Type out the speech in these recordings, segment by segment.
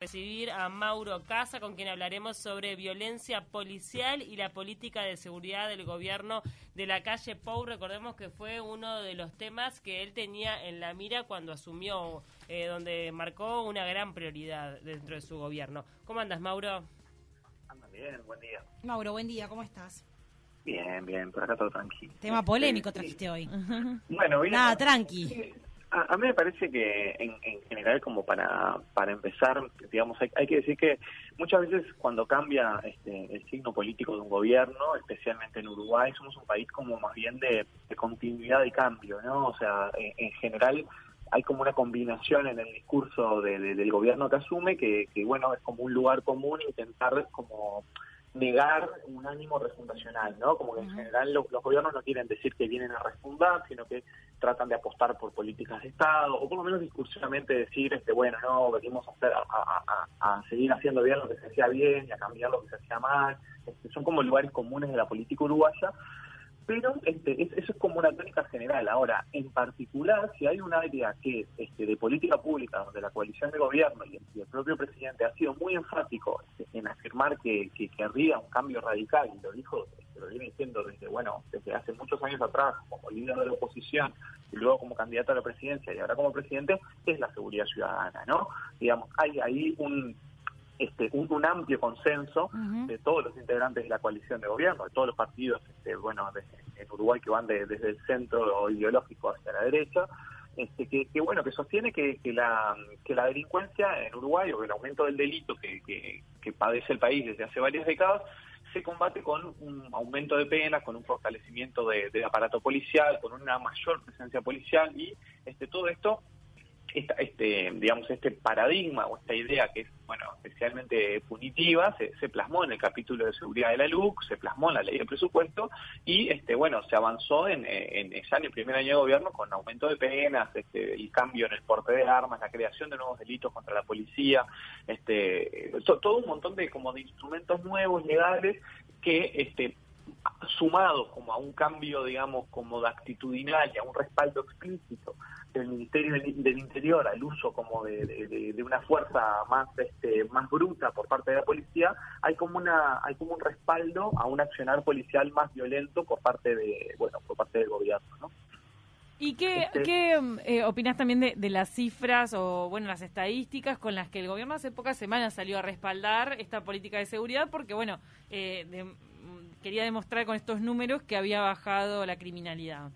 recibir a Mauro Casa, con quien hablaremos sobre violencia policial y la política de seguridad del gobierno de la calle Pou. Recordemos que fue uno de los temas que él tenía en la mira cuando asumió, eh, donde marcó una gran prioridad dentro de su gobierno. ¿Cómo andas, Mauro? Anda bien, buen día. Mauro, buen día, ¿cómo estás? Bien, bien, por acá todo tranquilo. Tema polémico trajiste hoy. Bueno, bien. Nada, tranqui. A, a mí me parece que en, en general, como para, para empezar, digamos, hay, hay que decir que muchas veces cuando cambia este, el signo político de un gobierno, especialmente en Uruguay, somos un país como más bien de, continuidad y cambio, ¿no? O sea, en, en general hay como una combinación en el discurso de- del gobierno que asume que, que, bueno, es como un lugar común intentar como negar un ánimo refundacional, ¿no? Como que en general lo- los gobiernos no quieren decir que vienen a refundar, sino que tratan de apostar por políticas de Estado, o por lo menos discursivamente decir, este bueno, no, venimos a, hacer, a- a seguir haciendo bien lo que se hacía bien y a cambiar lo que se hacía mal. Este, son como lugares comunes de la política uruguaya, pero este, es- eso es como una tónica general. Ahora, en particular, si hay un área que este, de política pública donde la coalición de gobierno y el, propio presidente ha sido muy enfático este, en afirmar que, que querría un cambio radical, y lo dijo, este, lo viene diciendo desde, bueno, desde hace muchos años atrás, como líder de la oposición, y luego como candidato a la presidencia, y ahora como presidente, es la seguridad ciudadana, ¿no? Digamos, hay ahí un este, un, un amplio consenso de todos los integrantes de la coalición de gobierno, de todos los partidos, este, bueno, de- en Uruguay que van de- desde el centro ideológico hacia la derecha, este, que, que, bueno, que sostiene que, que la que la delincuencia en Uruguay o el aumento del delito que, que, que padece el país desde hace varias décadas se combate con un aumento de penas, con un fortalecimiento de- del aparato policial, con una mayor presencia policial y este todo esto esta- este, digamos, este paradigma o esta idea que es, bueno, especialmente punitiva, se, se plasmó en el capítulo de seguridad de la LUC, se plasmó en la ley de presupuesto y, este, bueno, se avanzó en, en, ya en el primer año de gobierno con aumento de penas, este, y cambio en el porte de armas, la creación de nuevos delitos contra la policía, este, to- todo un montón de, como de instrumentos nuevos, legales, que, este, sumado como a un cambio, digamos, como de actitudinal y a un respaldo explícito del Ministerio del, Interior al uso como de, de- de- de una fuerza más este, más bruta por parte de la policía, hay como una hay como un respaldo a un accionar policial más violento por parte de bueno por parte del gobierno, ¿no? ¿Y qué, Este- qué eh, opinas también de, de las cifras o, bueno, las estadísticas con las que el gobierno hace pocas semanas salió a respaldar esta política de seguridad? Porque, bueno, eh, de- quería demostrar con estos números que había bajado la criminalidad.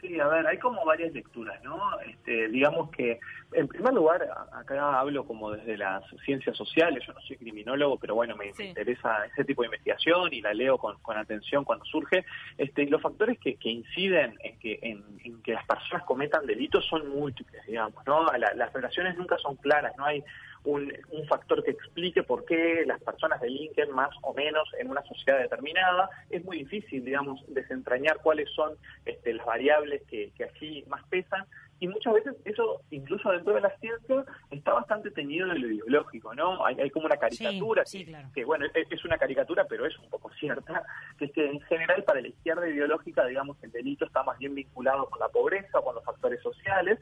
Sí, a ver, hay como varias lecturas, ¿no? Este, digamos que, en primer lugar, acá hablo como desde las ciencias sociales, yo no soy criminólogo, pero bueno, me, Sí. interesa ese tipo de investigación y la leo con, con atención cuando surge. Este, los factores que, que inciden en que, en, en que las personas cometan delitos son múltiples, digamos, ¿no? La- las relaciones nunca son claras, no hay un, un factor que explique por qué las personas delinquen más o menos en una sociedad determinada. Es muy difícil, digamos, desentrañar cuáles son este, las variables que, que aquí más pesan. Y muchas veces eso, incluso dentro de la ciencia, está bastante teñido de lo ideológico, ¿no? Hay, hay como una caricatura, Sí, sí, que, claro. que, bueno, es, es una caricatura, pero es un poco cierta, que es que en general para la izquierda ideológica, digamos, el delito está más bien vinculado con la pobreza, con los factores sociales,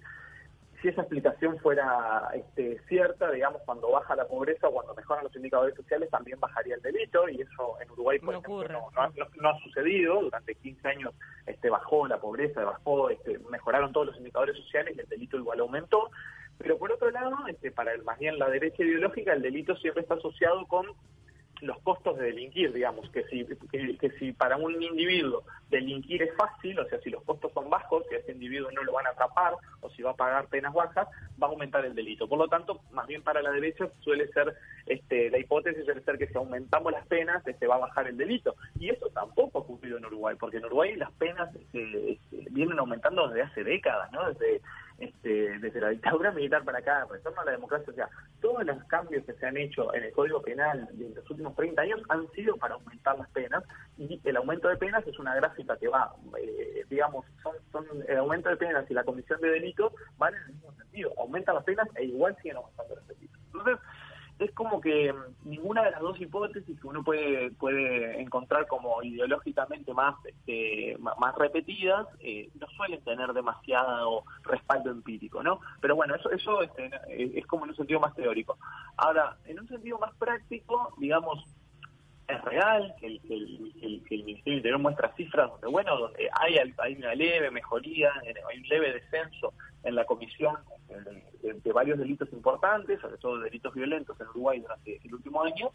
si esa explicación fuera este, cierta, digamos, cuando baja la pobreza o cuando mejoran los indicadores sociales, también bajaría el delito, y eso en Uruguay, por No ejemplo, ocurre. no, no ha- no- no ha sucedido. Durante 15 años este, bajó la pobreza, bajó, este, mejoraron todos los indicadores sociales y el delito igual aumentó. Pero por otro lado, este, para el, más bien la derecha ideológica, el delito siempre está asociado con los costos de delinquir, digamos, que si, que, que si para un individuo delinquir es fácil, o sea, si los costos son bajos, si a ese individuo no lo van a atrapar o si va a pagar penas bajas, va a aumentar el delito. Por lo tanto, más bien para la derecha suele ser, este, la hipótesis suele ser que si aumentamos las penas, este, va a bajar el delito. Y eso tampoco ha ocurrido en Uruguay, porque en Uruguay las penas este, este, vienen aumentando desde hace décadas, ¿no? Desde, este, desde la dictadura militar para acá, retorno a la democracia, o sea, todos los cambios que se han hecho en el Código Penal en los últimos 30 años han sido para aumentar las penas y el aumento de penas es una gráfica que va, eh, digamos, son, son el aumento de penas y la comisión de delitos van en el mismo sentido, aumentan las penas e igual siguen aumentando los delitos. Entonces, es como que mm, ninguna de las dos hipótesis que uno puede puede encontrar como ideológicamente más este, más repetidas eh, no suelen tener demasiado respaldo empírico, ¿no? Pero bueno, eso eso este, es como en un sentido más teórico. Ahora, en un sentido más práctico, digamos, es real, que el, el, el, Ministerio del Interior muestra cifras donde, bueno, donde hay, hay una leve mejoría, hay un leve descenso en la comisión de, varios delitos importantes, sobre todo delitos violentos en Uruguay durante el último año,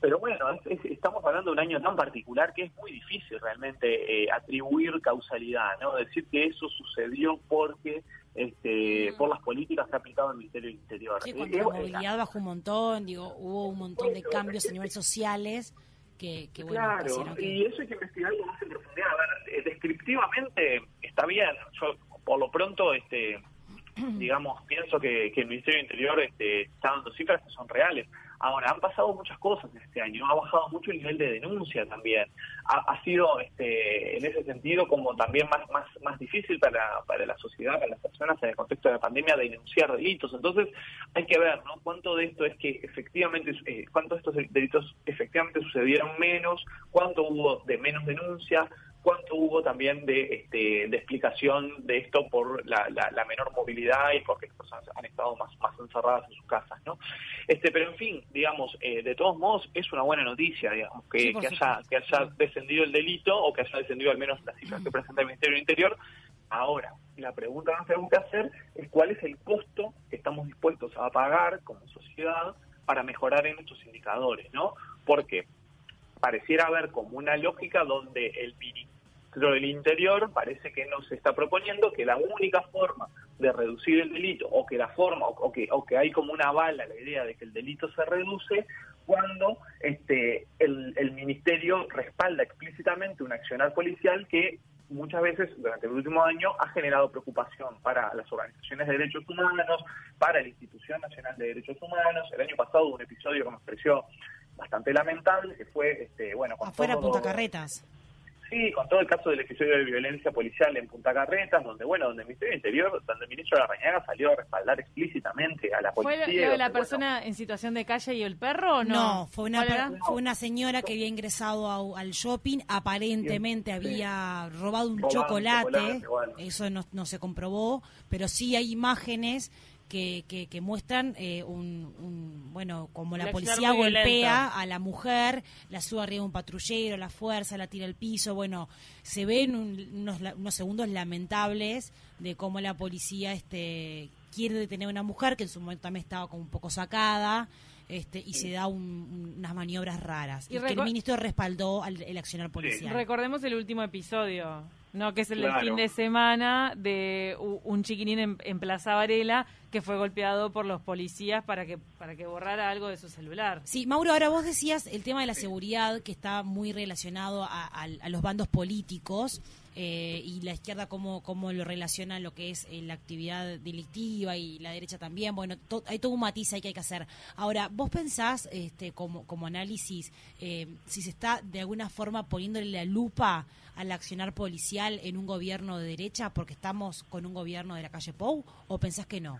pero bueno, estamos hablando de un año tan particular que es muy difícil realmente eh, atribuir causalidad, ¿no? Decir que eso sucedió porque este, mm. por las políticas que ha aplicado el Ministerio del Interior. Sí, cuando la movilidad bajó un montón, digo, hubo un montón de cambios a nivel sociales que, bueno, claro, y eso hay que investigarlo más en profundidad. A ver, eh, descriptivamente está bien, yo por lo pronto, este digamos, pienso que, el Ministerio del Interior este, está dando cifras que son reales. Ahora, han pasado muchas cosas este año, ha bajado mucho el nivel de denuncia también. Ha, sido, este, en ese sentido, como también más difícil para, para la sociedad, para las personas en el contexto de la pandemia, denunciar delitos. Entonces, hay que ver, ¿no? Cuánto de esto es que efectivamente, eh, cuántos de estos delitos efectivamente sucedieron menos, cuánto hubo de menos denuncia, cuánto hubo también de, este, de explicación de esto por la, la, menor movilidad y porque las personas han estado más, más encerradas en sus casas, ¿no? Este, pero en fin, digamos, eh, de todos modos es una buena noticia, digamos, que, que haya, que haya descendido el delito o que haya descendido al menos la cifra que presenta el Ministerio del Interior. Ahora, la pregunta que nos tenemos que hacer es cuál es el costo que estamos dispuestos a pagar como sociedad para mejorar en estos indicadores, ¿no? Porque pareciera haber como una lógica donde el ministro del Interior parece que nos está proponiendo que la única forma de reducir el delito o que la forma o que, o que hay como una bala la idea de que el delito se reduce cuando este el, el ministerio respalda explícitamente un accionar policial que muchas veces durante el último año ha generado preocupación para las organizaciones de derechos humanos, para la Institución Nacional de Derechos Humanos. El año pasado hubo un episodio que nos pareció bastante lamentable, que fue, este, bueno, con Afuera Punta Carretas. Sí, con todo el caso del episodio de violencia policial en Punta Carretas, donde, bueno, donde el Ministerio del Interior, donde el ministro de la Rañaga salió a respaldar explícitamente a la policía. ¿Fue lo de la persona en situación de calle y el perro o no? No, fue una, fue una señora que había ingresado al shopping, aparentemente había robado un chocolate, eso no, no se comprobó, pero sí hay imágenes que, que, muestran eh, un, bueno como la policía golpea a la mujer la sube arriba un patrullero la fuerza la tira al piso bueno se ven unos, unos segundos lamentables de cómo la policía este quiere detener a una mujer que en su momento también estaba como un poco sacada este, y se da unas maniobras raras. Y, que el ministro respaldó al, el accionar policial. Recordemos el último episodio, ¿no? que es el del fin de semana de un chiquinín en, Plaza Varela que fue golpeado por los policías para que para que borrara algo de su celular. Sí, Mauro, ahora vos decías el tema de la seguridad que está muy relacionado a los bandos políticos. Eh, y la izquierda cómo, cómo lo relaciona lo que es eh, la actividad delictiva y la derecha también. Bueno, hay todo un matiz ahí que hay que hacer. Ahora, ¿vos pensás, este, como, como análisis, eh, si se está de alguna forma poniéndole la lupa al accionar policial en un gobierno de derecha porque estamos con un gobierno de la calle Pou o pensás que no?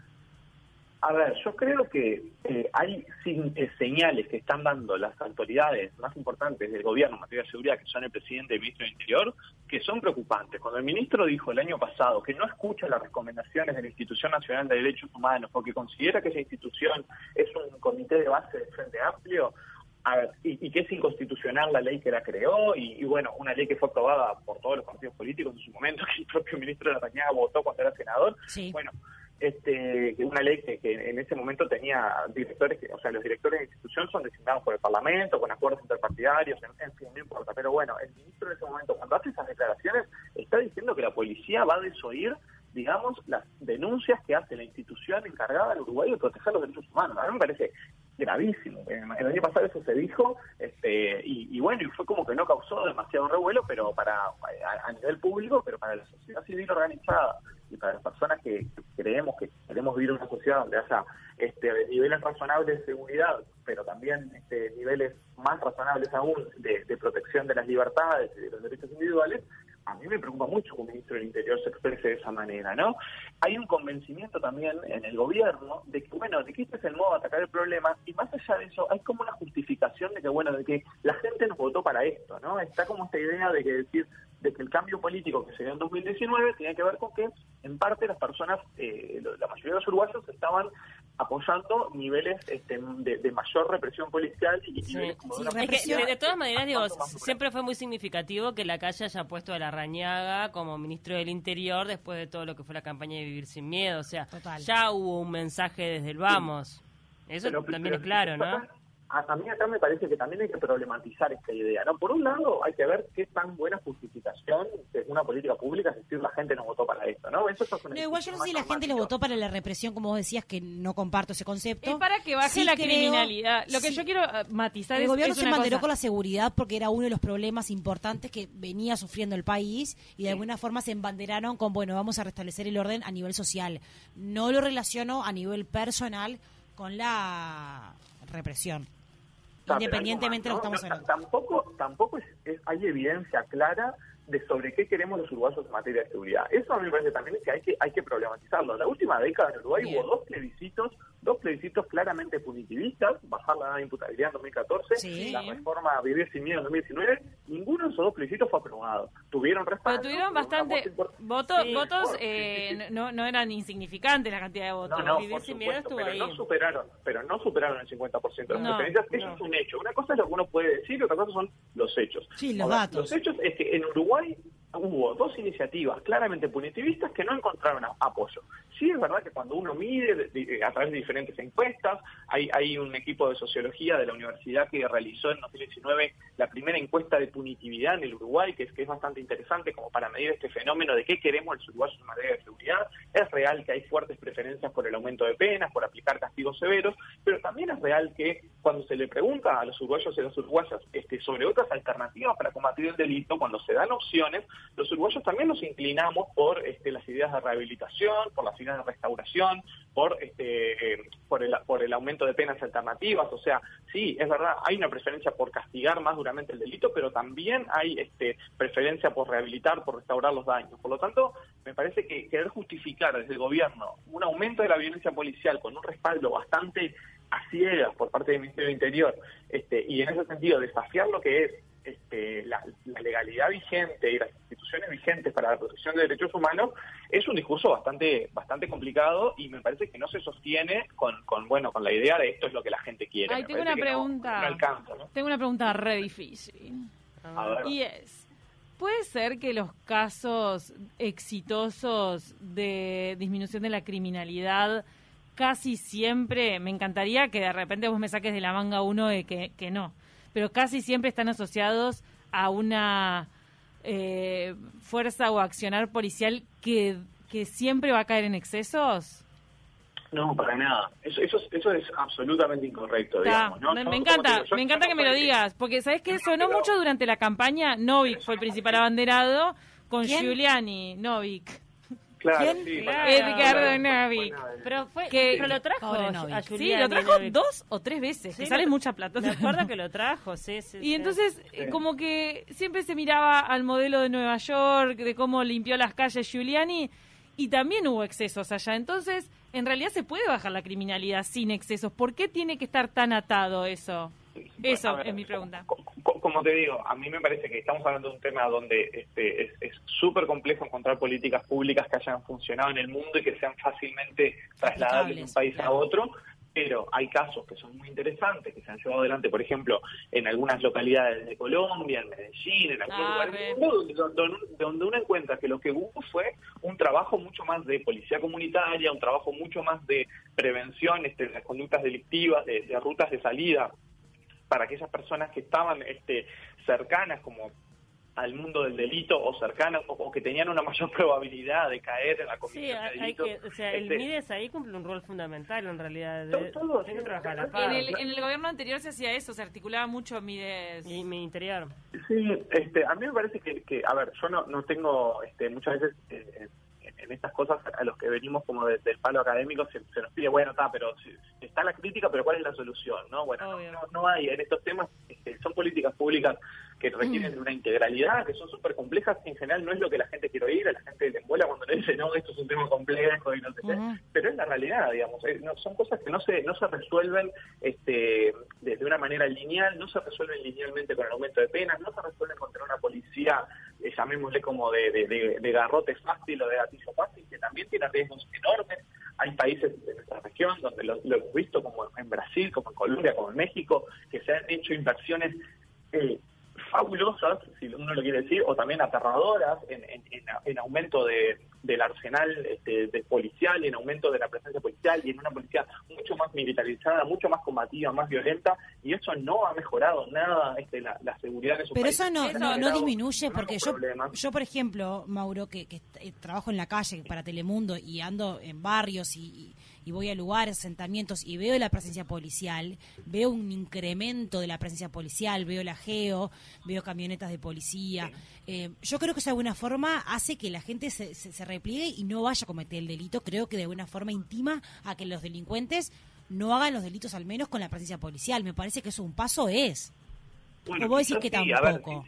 A ver, yo creo que eh, hay eh, señales que están dando las autoridades más importantes del gobierno en materia de seguridad, que son el presidente y el ministro del Interior, que son preocupantes. Cuando el ministro dijo el año pasado que no escucha las recomendaciones de la Institución Nacional de Derechos Humanos porque considera que esa institución es un comité de base del Frente Amplio, a ver, y, que es inconstitucional la ley que la creó, y, bueno, una ley que fue aprobada por todos los partidos políticos en su momento, que el propio ministro de la Rañaga votó cuando era senador. Bueno, este, una ley que, en ese momento tenía directores, que, o sea, los directores de institución son designados por el Parlamento, con acuerdos interpartidarios, en, fin, no importa. Pero bueno, el ministro en ese momento, cuando hace esas declaraciones, está diciendo que la policía va a desoír, digamos, las denuncias que hace la institución encargada del Uruguay de proteger los derechos humanos. A mí me parece gravísimo. El año pasado eso se dijo, este, y, bueno, y fue como que no causó demasiado revuelo, pero para a, nivel público, pero para la sociedad civil organizada y para las personas que, creemos que queremos vivir en una sociedad donde haya este, niveles razonables de seguridad, pero también este, niveles más razonables aún de, protección de las libertades y de los derechos individuales, a mí me preocupa mucho que un ministro del Interior se exprese de esa manera, ¿no? Hay un convencimiento también en el gobierno de que, bueno, de que este es el modo de atacar el problema, y más allá de eso, hay como una justificación de que, bueno, de que la gente nos votó para esto, ¿no? Está como esta idea de que decir, de que el cambio político que se dio en 2019 tiene que ver con que, en parte, las personas, eh, la mayoría de los uruguayos estaban apoyando niveles este, de, mayor represión policial y, de, de, todas maneras digo siempre fue muy significativo que la calle haya puesto a la Rañaga como ministro del Interior después de todo lo que fue la campaña de Vivir sin Miedo. O sea ya hubo un mensaje desde el vamos. Eso también es claro no a, mí acá me parece que también hay que problematizar esta idea. no Por un lado, hay que ver qué tan buena justificación de una política pública es decir la gente no votó para esto. No, Eso no igual yo no sé si la gente lo votó para la represión, como vos decías, que no comparto ese concepto. Es para que baje la criminalidad. Lo que yo quiero eh, matizar el es. El gobierno se mantuvo con la seguridad porque era uno de los problemas importantes que venía sufriendo el país y de alguna forma se embanderaron con, bueno, vamos a restablecer el orden a nivel social. No lo relaciono a nivel personal con la represión independientemente de lo que estamos hablando. Tampoco, tampoco hay evidencia clara de sobre qué queremos los uruguayos en materia de seguridad. Eso a mí me parece también que hay que, hay que problematizarlo. la última década en Uruguay hubo dos plebiscitos dos plebiscitos claramente punitivistas, bajar la edad de imputabilidad en 2014, la reforma a Vivir sin Miedo en 2019, ninguno de esos dos plebiscitos fue aprobado. Tuvieron respaldo. Pero tuvieron bastante votos, votos eh, no, no eran insignificantes la cantidad de votos. No, Vivir sin Miedo estuvo pero ahí. No superaron, pero no superaron el 50% de las preferencias. Eso es un hecho. Una cosa es lo que uno puede decir y otra cosa son los hechos. Sí, los datos. Los hechos es que en Uruguay what? Hubo dos iniciativas claramente punitivistas que no encontraron apoyo. Sí es verdad que cuando uno mide a través de diferentes encuestas, hay, hay un equipo de sociología de la universidad que realizó en 2019 la primera encuesta de punitividad en el Uruguay, que es, que es bastante interesante como para medir este fenómeno de qué queremos los uruguayos en materia de seguridad. Es real que hay fuertes preferencias por el aumento de penas, por aplicar castigos severos, pero también es real que cuando se le pregunta a los uruguayos y a las uruguayas este, sobre otras alternativas para combatir el delito, cuando se dan opciones, los uruguayos también nos inclinamos por este, las ideas de rehabilitación, por las ideas de restauración, por, este, eh, por, el, por el aumento de penas alternativas. O sea, sí, es verdad, hay una preferencia por castigar más duramente el delito, pero también hay este, preferencia por rehabilitar, por restaurar los daños. Por lo tanto, me parece que querer justificar desde el gobierno un aumento de la violencia policial con un respaldo bastante a ciegas por parte del Ministerio del Interior este, y en ese sentido desafiar lo que es este, la, legalidad vigente y las instituciones vigentes para la protección de derechos humanos es un discurso bastante bastante complicado y me parece que no se sostiene con, con bueno con la idea de esto es lo que la gente quiere. tengo una pregunta. Tengo una pregunta re difícil. Y es, ¿puede ser que los casos exitosos de disminución de la criminalidad casi siempre, me encantaría que de repente vos me saques de la manga uno de que, que no, pero casi siempre están asociados a una eh, fuerza o accionar policial que, que siempre va a caer en excesos? No, para nada. Eso, eso, eso es absolutamente incorrecto, digamos. Me, encanta, me encanta que me lo digas, porque ¿sabes qué? Sonó mucho durante la campaña, Novik fue el principal abanderado, con Giuliani, Novik. ¿Quién? Edgardo Navi. Pero, fue, que, lo trajo a Sí, lo trajo dos o tres veces, que sale mucha plata. Me acuerdo que lo trajo, sí, sí. Y entonces, eh, como que siempre se miraba al modelo de Nueva York, de cómo limpió las calles Giuliani, y también hubo excesos allá. Entonces, en realidad se puede bajar la criminalidad sin excesos. ¿Por qué tiene que estar tan atado eso? Eso es mi pregunta. Como te digo, a mí me parece que estamos hablando de un tema donde este, es súper complejo encontrar políticas públicas que hayan funcionado en el mundo y que sean fácilmente trasladables de un país a otro, pero hay casos que son muy interesantes, que se han llevado adelante, por ejemplo, en algunas localidades de Colombia, en Medellín, en algunos ah, lugares donde, donde, uno encuentra que lo que hubo fue un trabajo mucho más de policía comunitaria, un trabajo mucho más de prevención este, de las conductas delictivas, de rutas de salida para aquellas personas que estaban este, cercanas como al mundo del delito o cercanas o, que tenían una mayor probabilidad de caer en la comisión de delito. Hay que, o sea, el este, MIDES ahí cumple un rol fundamental en realidad. en, el, en el gobierno anterior se hacía eso, se articulaba mucho MIDES. Y mi interior. Sí, este, a mí me parece que, que a ver, yo no, no tengo este, muchas veces... Eh, en estas cosas a los que venimos como del palo académico se, nos pide, bueno, está, pero está la crítica, pero ¿cuál es la solución? no Bueno, no, hay, en estos temas este, son políticas públicas que requieren de una integralidad, que son súper complejas, en general no es lo que la gente quiere oír, a la gente le embola cuando le dice, no, esto es un tema complejo y no sé qué, pero es la realidad, digamos, eh, no, son cosas que no se no se resuelven este, de, una manera lineal, no se resuelven linealmente con el aumento de penas, no se resuelven con tener una policía, eh, llamémosle como de, de, garrote fácil o de gatillo fácil, que también tiene riesgos enormes. Hay países de nuestra región donde lo, lo hemos visto, como en Brasil, como en Colombia, como en México, que se han hecho inversiones eh, fabulosas, si uno lo quiere decir, o también aterradoras en, en, aumento de, del arsenal este, de policial en aumento de la presencia policial y en una policía mucho más militarizada, mucho más combativa, más violenta, y eso no ha mejorado nada este, la, seguridad de su Pero eso no, no, disminuye, porque yo, yo, por ejemplo, Mauro, que, que, trabajo en la calle para Telemundo y ando en barrios y y voy a lugares, asentamientos y veo la presencia policial, veo un incremento de la presencia policial, veo la geo, veo camionetas de policía. Eh, yo creo que eso de alguna forma hace que la gente se, se, repliegue y no vaya a cometer el delito. Creo que de alguna forma intima a que los delincuentes no hagan los delitos al menos con la presencia policial. Me parece que eso un paso es. Bueno, vos decís que tampoco.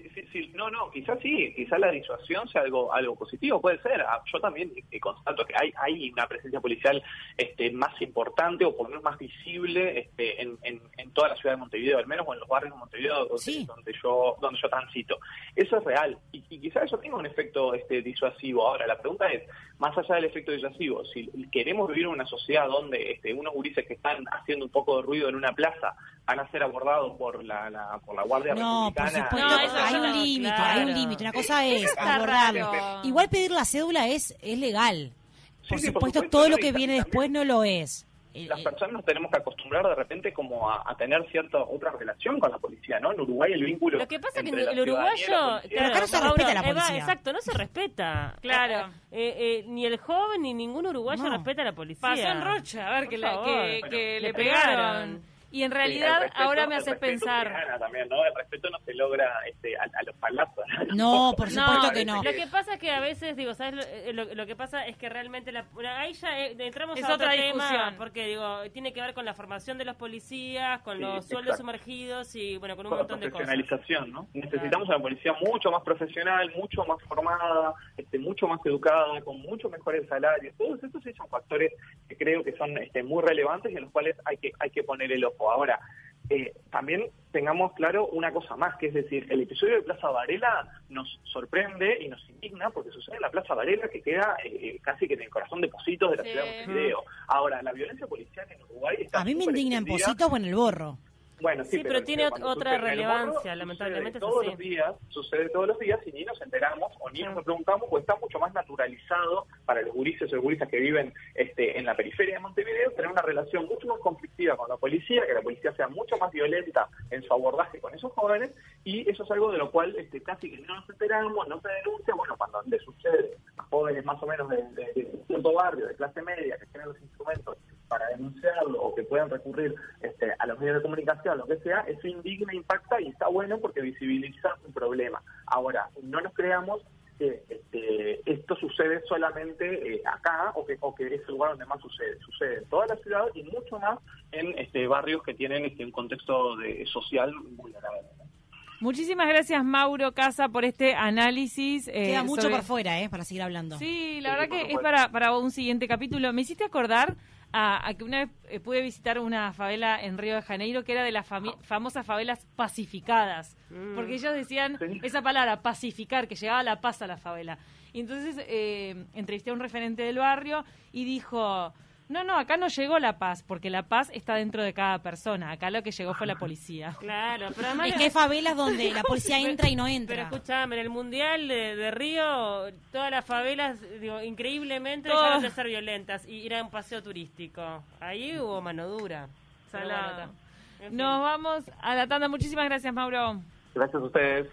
no, no, quizás sí, quizás la disuasión sea algo algo positivo, puede ser. Ah, yo también constato que hay hay una presencia policial este más importante o por lo menos más visible este, en, en, toda la ciudad de Montevideo, al menos o en los barrios de Montevideo donde, yo donde yo transito. Eso es real y, quizás eso tenga un efecto este disuasivo. Ahora, la pregunta es, más allá del efecto disuasivo, si queremos vivir en una sociedad donde este, unos gurises que están haciendo un poco de ruido en una plaza van a ser abordados por la, la por la Guardia no, Por supuesto, hay un límite, hay un límite. Una cosa es abordarlo. Igual pedir la cédula es, es legal. Por, supuesto, todo lo que viene después no lo es. Las personas nos tenemos que acostumbrar de repente como a, tener cierta otra relación con la policía, ¿no? En Uruguay el vínculo. Lo que pasa es que el uruguayo. Pero acá no se respeta la policía. exacto, no se respeta. Claro. Eh, eh, ni el joven ni ningún uruguayo respeta a la policía. Pasó en Rocha, a ver, que, que, le pegaron. Y en realidad ahora me haces pensar. También, ¿no? El respeto no se logra este, a, los palazos. No, por supuesto que no. Lo que pasa es que a veces, digo, ¿sabes? Lo, lo, que pasa es que realmente. La, ahí ya eh, entramos a otra tema, porque digo, tiene que ver con la formación de los policías, con los sueldos sumergidos y, bueno, con un montón de cosas. ¿no? Necesitamos una policía mucho más profesional, mucho más formada, este, mucho más educada, con mucho mejores salarios. Todos estos son factores que creo que son este, muy relevantes y en los cuales hay que, hay que poner el ojo. Ahora, eh, también tengamos claro una cosa más, que es decir, el episodio de Plaza Varela nos sorprende y nos indigna porque sucede en la Plaza Varela que queda eh, casi que en el corazón de Positos de la ciudad de Montevideo. Ahora, la violencia policial en Uruguay está... A mí me indigna en Positos o en el Borro. Bueno, sí, pero, tiene otra relevancia, lamentablemente. Todos los días, sucede todos los días y ni nos enteramos o ni nos preguntamos, pues está mucho más naturalizado para los gurises o gurisas que viven este, en la periferia de Montevideo tener una relación mucho más conflictiva con la policía, que la policía sea mucho más violenta en su abordaje con esos jóvenes y eso es algo de lo cual este, casi que no nos enteramos, no se denuncia, bueno, cuando le sucede a jóvenes más o menos de, de cierto barrio, de clase media, que tienen los instrumentos para denunciarlo o que puedan recurrir este, a los medios de comunicación, lo que sea, eso indigna, impacta y está bueno porque visibiliza un problema. Ahora, no nos creamos que este, esto sucede solamente eh, acá o que, o que es el lugar donde más sucede. Sucede en toda la ciudad y mucho más en este, barrios que tienen este, un contexto de, social vulnerable. Muchísimas gracias, Mauro Casa, por este análisis. Eh, Queda mucho por fuera, ¿eh? Para seguir hablando. Sí, la verdad que es para, para un siguiente capítulo. Me hiciste acordar a, que una vez eh, pude visitar una favela en Río de Janeiro que era de las famosas favelas pacificadas, mm. porque ellos decían esa palabra, pacificar, que llegaba la paz a la favela. Y entonces eh, entrevisté a un referente del barrio y dijo, no, no, acá no llegó la paz, porque la paz está dentro de cada persona. Acá lo que llegó fue la policía. Claro, pero además... Es que hay favelas donde la policía entra y no entra. Pero escuchame, en el Mundial de, Río, todas las favelas, digo, increíblemente dejaron de ser violentas y era un paseo turístico. Ahí hubo mano dura. Nos vamos a la tanda. Muchísimas gracias, Mauro. Gracias a ustedes.